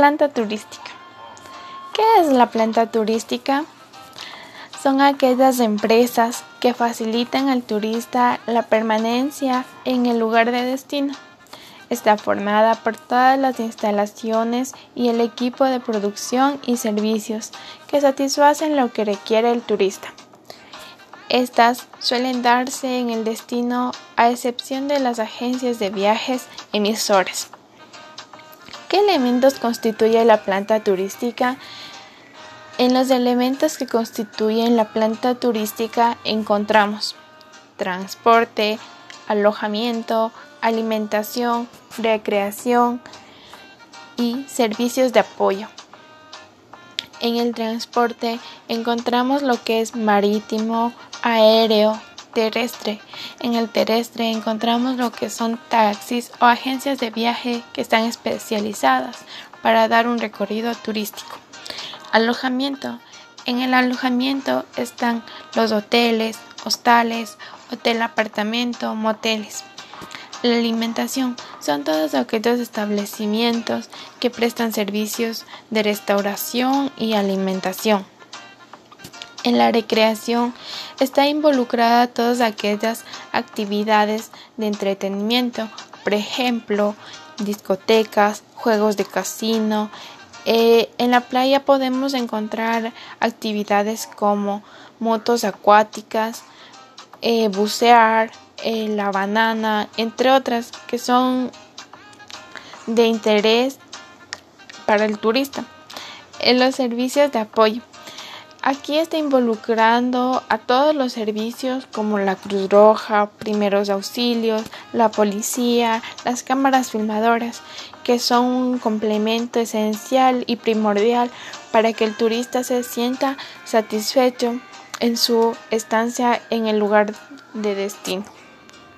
Planta turística. ¿Qué es la planta turística? Son aquellas empresas que facilitan al turista la permanencia en el lugar de destino. Está formada por todas las instalaciones y el equipo de producción y servicios que satisfacen lo que requiere el turista. Estas suelen darse en el destino a excepción de las agencias de viajes emisores. ¿Qué elementos constituye la planta turística? En los elementos que constituyen la planta turística encontramos transporte, alojamiento, alimentación, recreación y servicios de apoyo. En el transporte encontramos lo que es marítimo, aéreo, terrestre. En el terrestre encontramos lo que son taxis o agencias de viaje que están especializadas para dar un recorrido turístico. Alojamiento. En el alojamiento están los hoteles, hostales, hotel apartamento, moteles. La alimentación son todos aquellos establecimientos que prestan servicios de restauración y alimentación. En la recreación está involucrada todas aquellas actividades de entretenimiento, por ejemplo, discotecas, juegos de casino. Eh, en la playa podemos encontrar actividades como motos acuáticas, eh, bucear, eh, la banana, entre otras que son de interés para el turista. En los servicios de apoyo Aquí está involucrando a todos los servicios como la Cruz Roja, primeros auxilios, la policía, las cámaras filmadoras, que son un complemento esencial y primordial para que el turista se sienta satisfecho en su estancia en el lugar de destino.